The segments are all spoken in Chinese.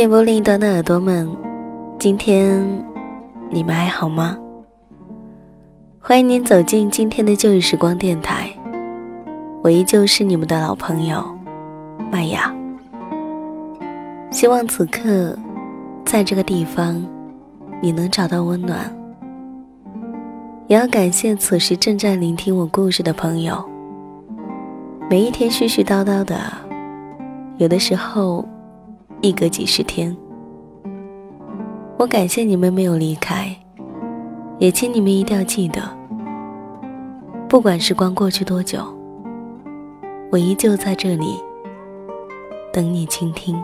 电波另一端的耳朵们，今天你们还好吗？欢迎您走进今天的旧日时光电台，我依旧是你们的老朋友麦雅。希望此刻在这个地方，你能找到温暖。也要感谢此时正在聆听我故事的朋友。每一天絮絮叨叨的，有的时候一隔几十天。我感谢你们没有离开，也请你们一定要记得，不管时光过去多久，我依旧在这里等你倾听。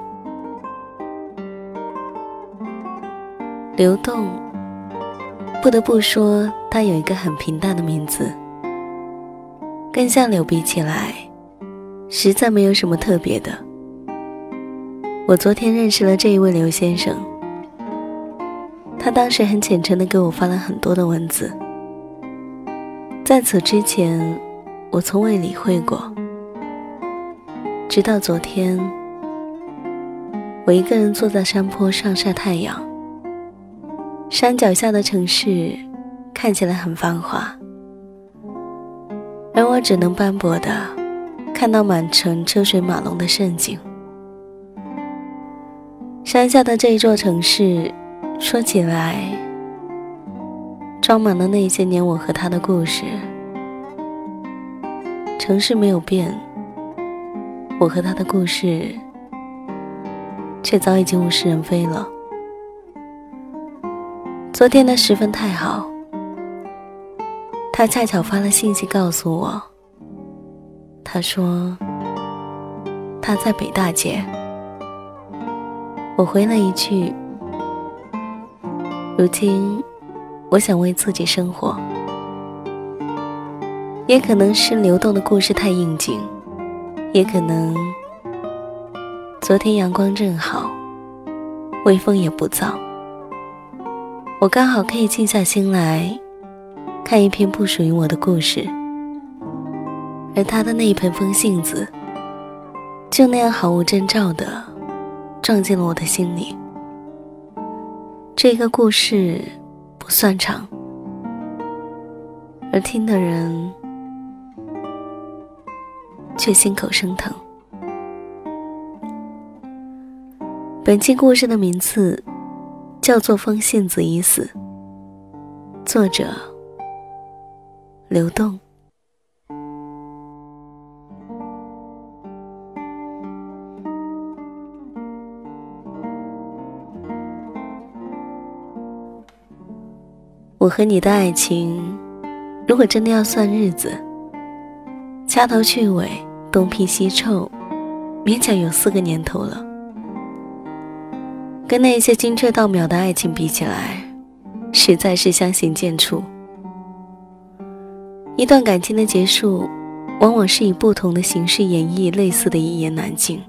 流动，不得不说，它有一个很平淡的名字，跟像柳比起来。实在没有什么特别的。我昨天认识了这一位刘先生，他当时很虔诚的给我发了很多的文字。在此之前，我从未理会过。直到昨天，我一个人坐在山坡上晒太阳，山脚下的城市看起来很繁华，而我只能斑驳的。看到满城车水马龙的盛景，山下的这一座城市，说起来，装满了那些年我和他的故事。城市没有变，我和他的故事，却早已经物是人非了。昨天的十分太好，他恰巧发了信息告诉我。他说：“他在北大街。”我回了一句：“如今，我想为自己生活。也可能是流动的故事太应景，也可能昨天阳光正好，微风也不燥，我刚好可以静下心来，看一篇不属于我的故事。”而他的那一盆风信子，就那样毫无征兆的撞进了我的心里。这个故事不算长，而听的人却心口生疼。本期故事的名字叫做《风信子已死》，作者流动。我和你的爱情，如果真的要算日子，掐头去尾、东拼西凑，勉强有四个年头了。跟那些精确到秒的爱情比起来，实在是相形见绌。一段感情的结束，往往是以不同的形式演绎类似的一言难尽。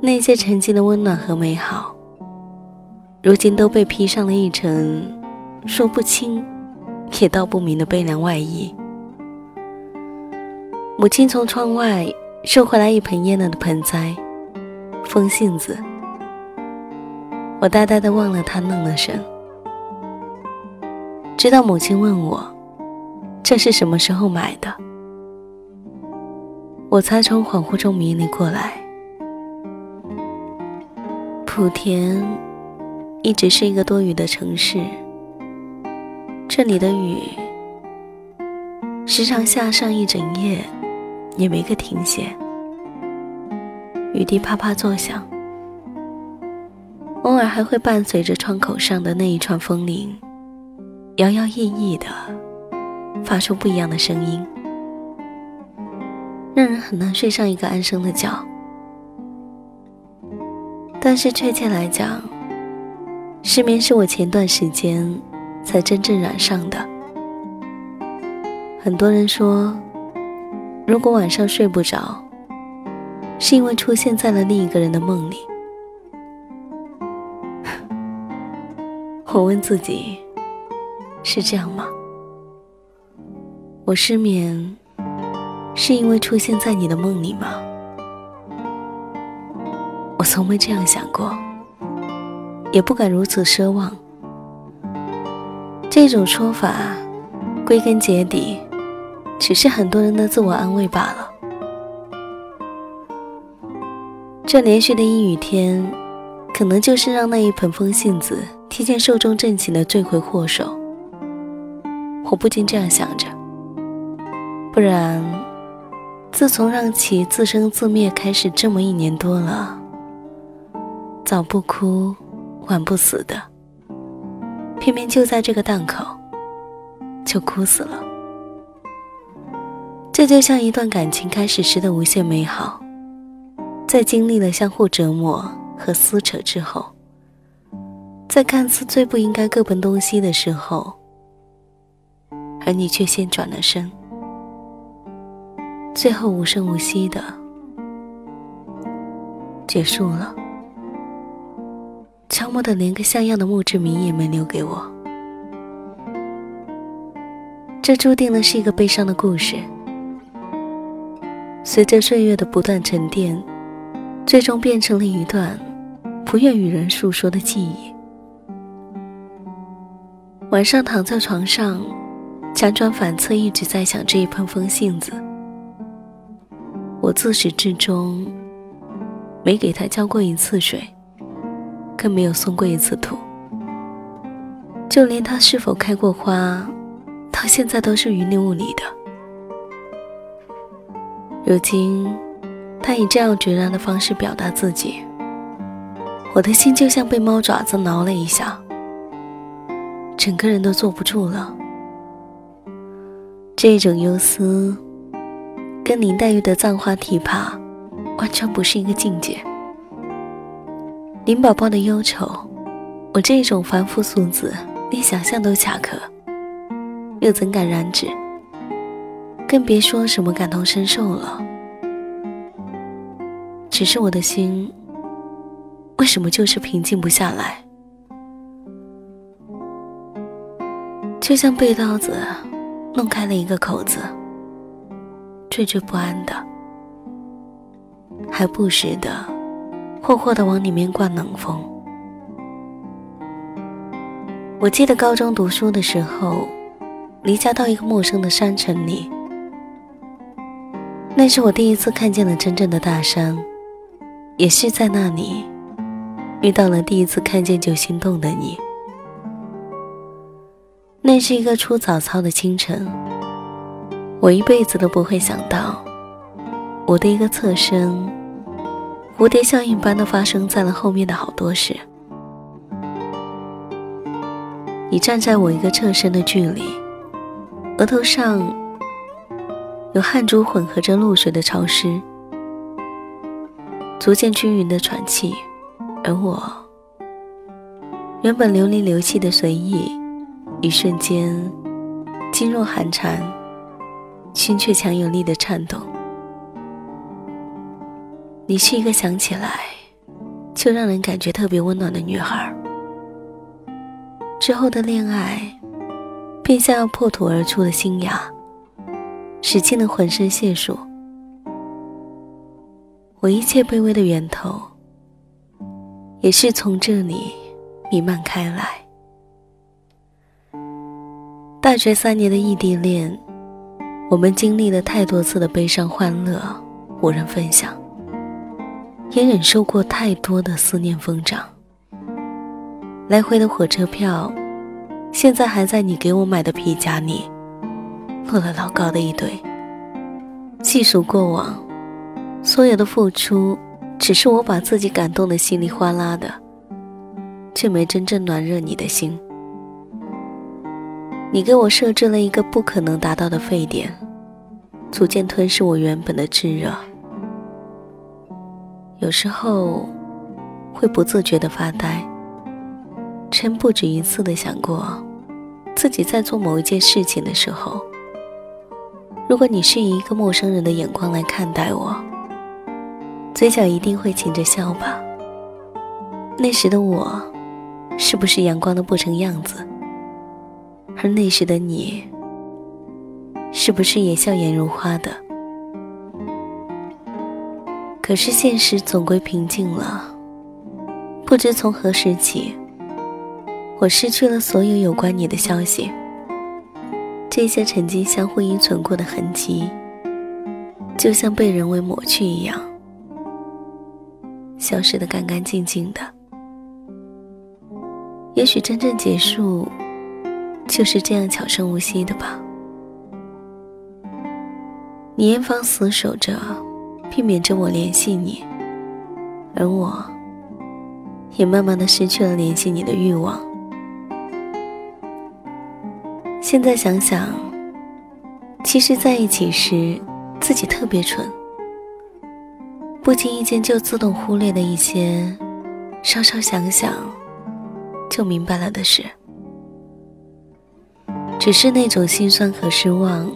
那些曾经的温暖和美好，如今都被披上了一层。说不清，也道不明的悲凉外衣。母亲从窗外收回来一盆蔫了的盆栽，风信子。我呆呆的望了他，愣了神。直到母亲问我，这是什么时候买的，我才从恍惚中迷离过来。莆田一直是一个多雨的城市。这里的雨时常下上一整夜，也没个停歇。雨滴啪啪作响，偶尔还会伴随着窗口上的那一串风铃，摇摇曳曳的发出不一样的声音，让人很难睡上一个安生的觉。但是确切来讲，失眠是我前段时间。才真正染上的。很多人说，如果晚上睡不着，是因为出现在了另一个人的梦里。我问自己，是这样吗？我失眠，是因为出现在你的梦里吗？我从没这样想过，也不敢如此奢望。这种说法，归根结底，只是很多人的自我安慰罢了。这连续的阴雨天，可能就是让那一盆风信子提前寿终正寝的罪魁祸首。我不禁这样想着，不然，自从让其自生自灭开始这么一年多了，早不哭，晚不死的。偏偏就在这个档口，就哭死了。这就像一段感情开始时的无限美好，在经历了相互折磨和撕扯之后，在看似最不应该各奔东西的时候，而你却先转了身，最后无声无息的结束了。悄默的，连个像样的墓志铭也没留给我。这注定了是一个悲伤的故事。随着岁月的不断沉淀，最终变成了一段不愿与人诉说的记忆。晚上躺在床上，辗转反侧，一直在想这一盆风信子。我自始至终没给他浇过一次水。更没有送过一次土，就连它是否开过花，到现在都是云里雾里的。如今，他以这样决然的方式表达自己，我的心就像被猫爪子挠了一下，整个人都坐不住了。这种忧思，跟林黛玉的葬花题跋，完全不是一个境界。林宝宝的忧愁，我这种凡夫俗子连想象都卡壳，又怎敢染指？更别说什么感同身受了。只是我的心，为什么就是平静不下来？就像被刀子弄开了一个口子，惴惴不安的，还不时的。霍霍的往里面灌冷风。我记得高中读书的时候，离家到一个陌生的山城里，那是我第一次看见了真正的大山，也是在那里遇到了第一次看见就心动的你。那是一个出早操的清晨，我一辈子都不会想到，我的一个侧身。蝴蝶效应般的发生在了后面的好多事。你站在我一个侧身的距离，额头上有汗珠混合着露水的潮湿，逐渐均匀的喘气，而我原本流里流气的随意，一瞬间噤若寒蝉，心却强有力的颤动。你是一个想起来就让人感觉特别温暖的女孩。之后的恋爱，便像要破土而出的新芽，使尽了浑身解数。我一切卑微的源头，也是从这里弥漫开来。大学三年的异地恋，我们经历了太多次的悲伤欢乐，无人分享。也忍受过太多的思念疯长，来回的火车票，现在还在你给我买的皮夹里，落了老高的一堆。细数过往，所有的付出，只是我把自己感动的稀里哗啦的，却没真正暖热你的心。你给我设置了一个不可能达到的沸点，逐渐吞噬我原本的炙热。有时候会不自觉的发呆，真不止一次的想过，自己在做某一件事情的时候，如果你是以一个陌生人的眼光来看待我，嘴角一定会噙着笑吧？那时的我，是不是阳光的不成样子？而那时的你，是不是也笑颜如花的？可是现实总归平静了，不知从何时起，我失去了所有有关你的消息。这些曾经相互依存过的痕迹，就像被人为抹去一样，消失的干干净净的。也许真正结束，就是这样悄声无息的吧。你严防死守着，避免着我联系你，而我，也慢慢的失去了联系你的欲望。现在想想，其实在一起时，自己特别蠢，不经意间就自动忽略了一些，稍稍想想，就明白了的事，只是那种心酸和失望，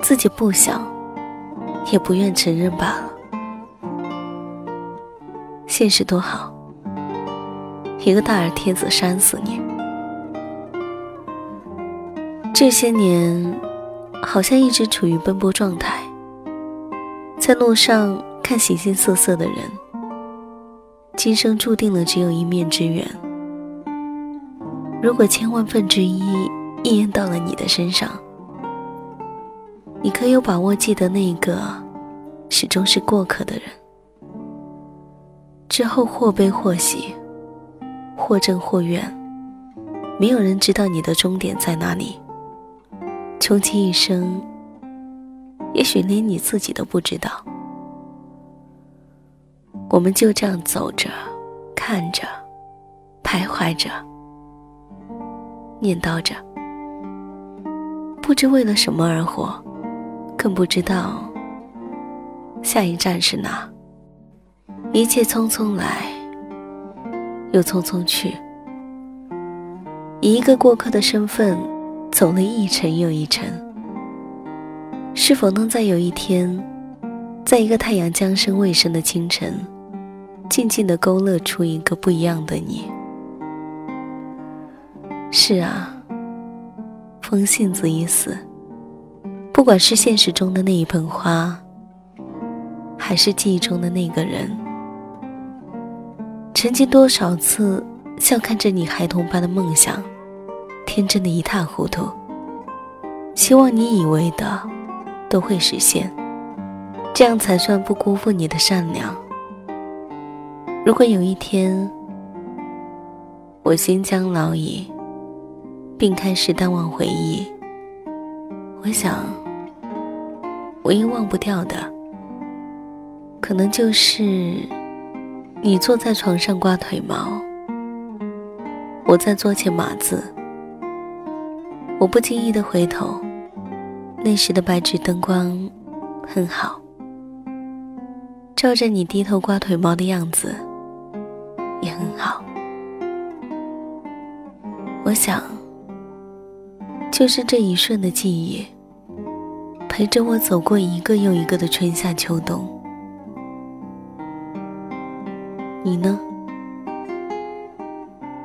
自己不想。也不愿承认罢了。现实多好，一个大耳贴子扇死你。这些年，好像一直处于奔波状态，在路上看形形色色的人，今生注定了只有一面之缘。如果千万分之一应验到了你的身上。你可有把握记得那个始终是过客的人？之后或悲或喜，或正或怨，没有人知道你的终点在哪里。穷其一生，也许连你自己都不知道。我们就这样走着，看着，徘徊着，念叨着，不知为了什么而活。更不知道下一站是哪。一切匆匆来，又匆匆去。以一个过客的身份，走了一程又一程。是否能在有一天，在一个太阳将升未升的清晨，静静的勾勒出一个不一样的你？是啊，风信子已死。不管是现实中的那一盆花，还是记忆中的那个人，曾经多少次笑看着你孩童般的梦想，天真的一塌糊涂，希望你以为的都会实现，这样才算不辜负你的善良。如果有一天我心将老矣，并开始淡忘回忆，我想。唯一忘不掉的，可能就是你坐在床上刮腿毛，我在桌前码字。我不经意的回头，那时的白炽灯光很好，照着你低头刮腿毛的样子也很好。我想，就是这一瞬的记忆。陪着我走过一个又一个的春夏秋冬，你呢？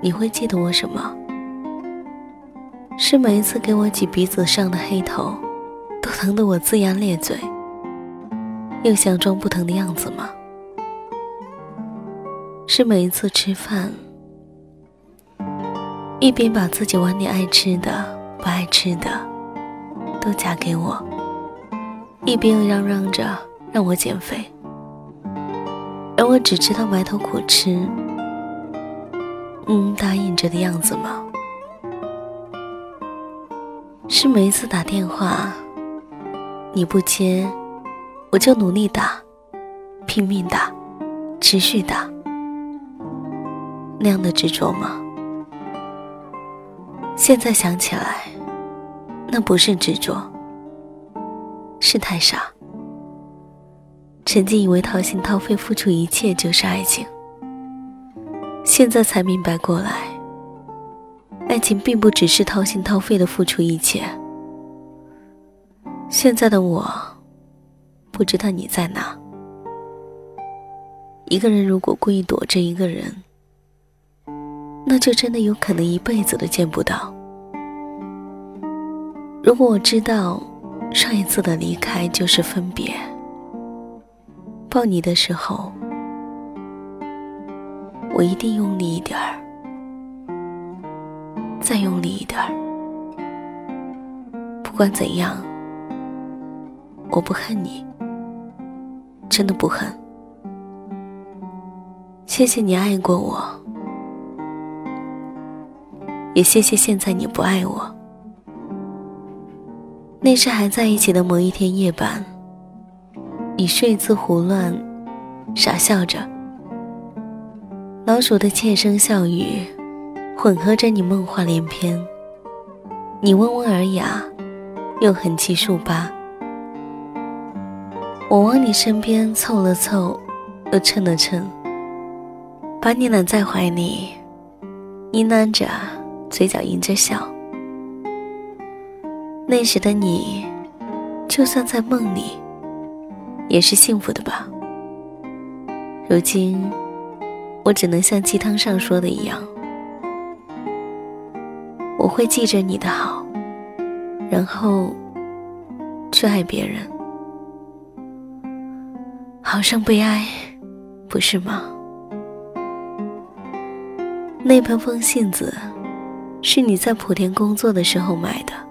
你会记得我什么？是每一次给我挤鼻子上的黑头，都疼得我龇牙咧嘴，又想装不疼的样子吗？是每一次吃饭，一边把自己碗里爱吃的、不爱吃的都夹给我。一边嚷嚷着让我减肥，而我只知道埋头苦吃，嗯，答应着的样子吗？是每一次打电话，你不接，我就努力打，拼命打，持续打，那样的执着吗？现在想起来，那不是执着。是太傻，曾经以为掏心掏肺付出一切就是爱情，现在才明白过来，爱情并不只是掏心掏肺的付出一切。现在的我，不知道你在哪。一个人如果故意躲着一个人，那就真的有可能一辈子都见不到。如果我知道。上一次的离开就是分别。抱你的时候，我一定用力一点儿，再用力一点儿。不管怎样，我不恨你，真的不恨。谢谢你爱过我，也谢谢现在你不爱我。那是还在一起的某一天夜半，你睡姿胡乱，傻笑着，老鼠的窃声笑语混合着你梦话连篇，你温文尔雅，又横七竖八。我往你身边凑了凑，又称了称。把你揽在怀里，呢喃着，嘴角迎着笑。那时的你，就算在梦里，也是幸福的吧？如今，我只能像鸡汤上说的一样，我会记着你的好，然后去爱别人，好生悲哀，不是吗？那盆风信子，是你在莆田工作的时候买的。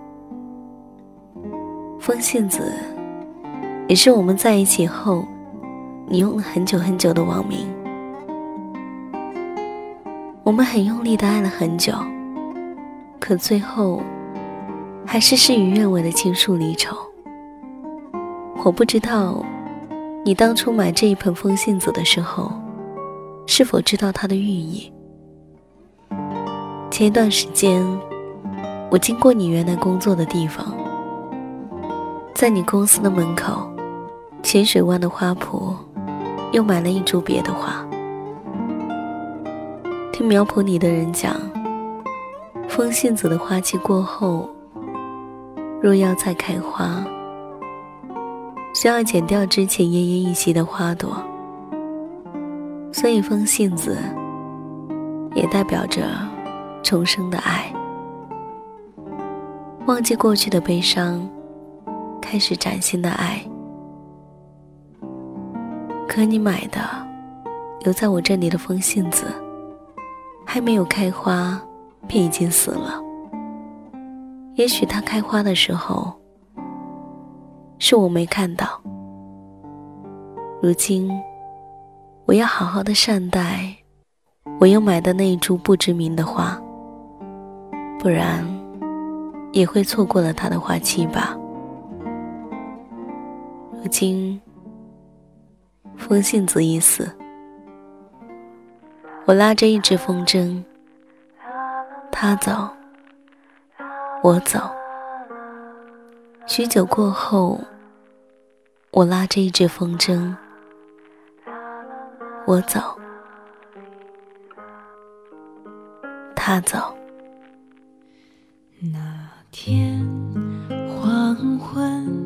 风信子，也是我们在一起后，你用了很久很久的网名。我们很用力的爱了很久，可最后，还是事与愿违的情疏离愁。我不知道，你当初买这一盆风信子的时候，是否知道它的寓意。前一段时间，我经过你原来工作的地方，在你公司的门口，浅水湾的花圃，又买了一株别的花。听苗圃里的人讲，风信子的花期过后，若要再开花，需要剪掉之前奄奄一息的花朵，所以风信子也代表着。重生的爱，忘记过去的悲伤，开始崭新的爱。可你买的留在我这里的风信子，还没有开花，便已经死了。也许它开花的时候，是我没看到。如今，我要好好的善待我又买的那一株不知名的花。不然，也会错过了它的花期吧。如今，风信子已死，我拉着一只风筝，他走，我走。许久过后，我拉着一只风筝，我走，他走。那天黄昏，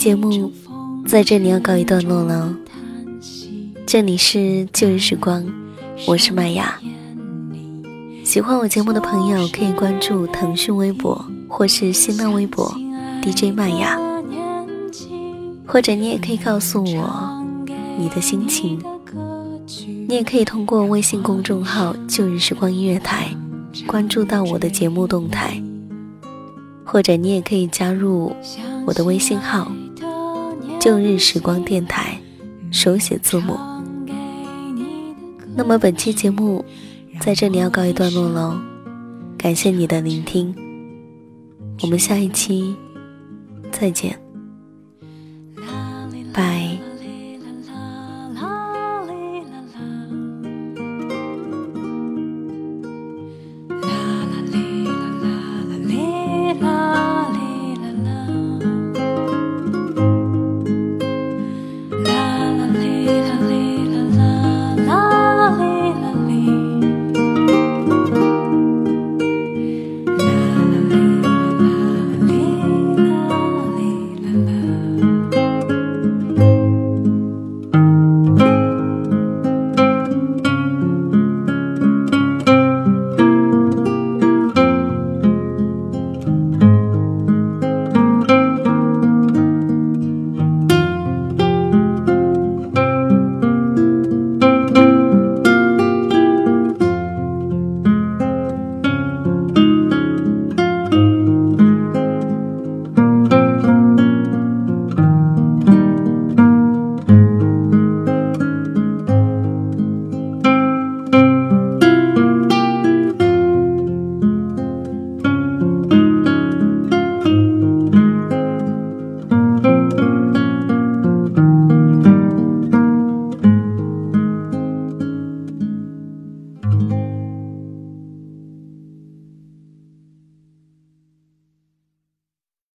节目在这里要告一段落了。这里是旧日时光，我是麦雅。喜欢我节目的朋友可以关注腾讯微博或是新浪微博 DJ 麦雅，或者你也可以告诉我你的心情。你也可以通过微信公众号“旧日时光音乐台”关注到我的节目动态，或者你也可以加入我的微信号“旧日时光电台”，手写字母。那么本期节目在这里要告一段落喽，感谢你的聆听，我们下一期再见，拜。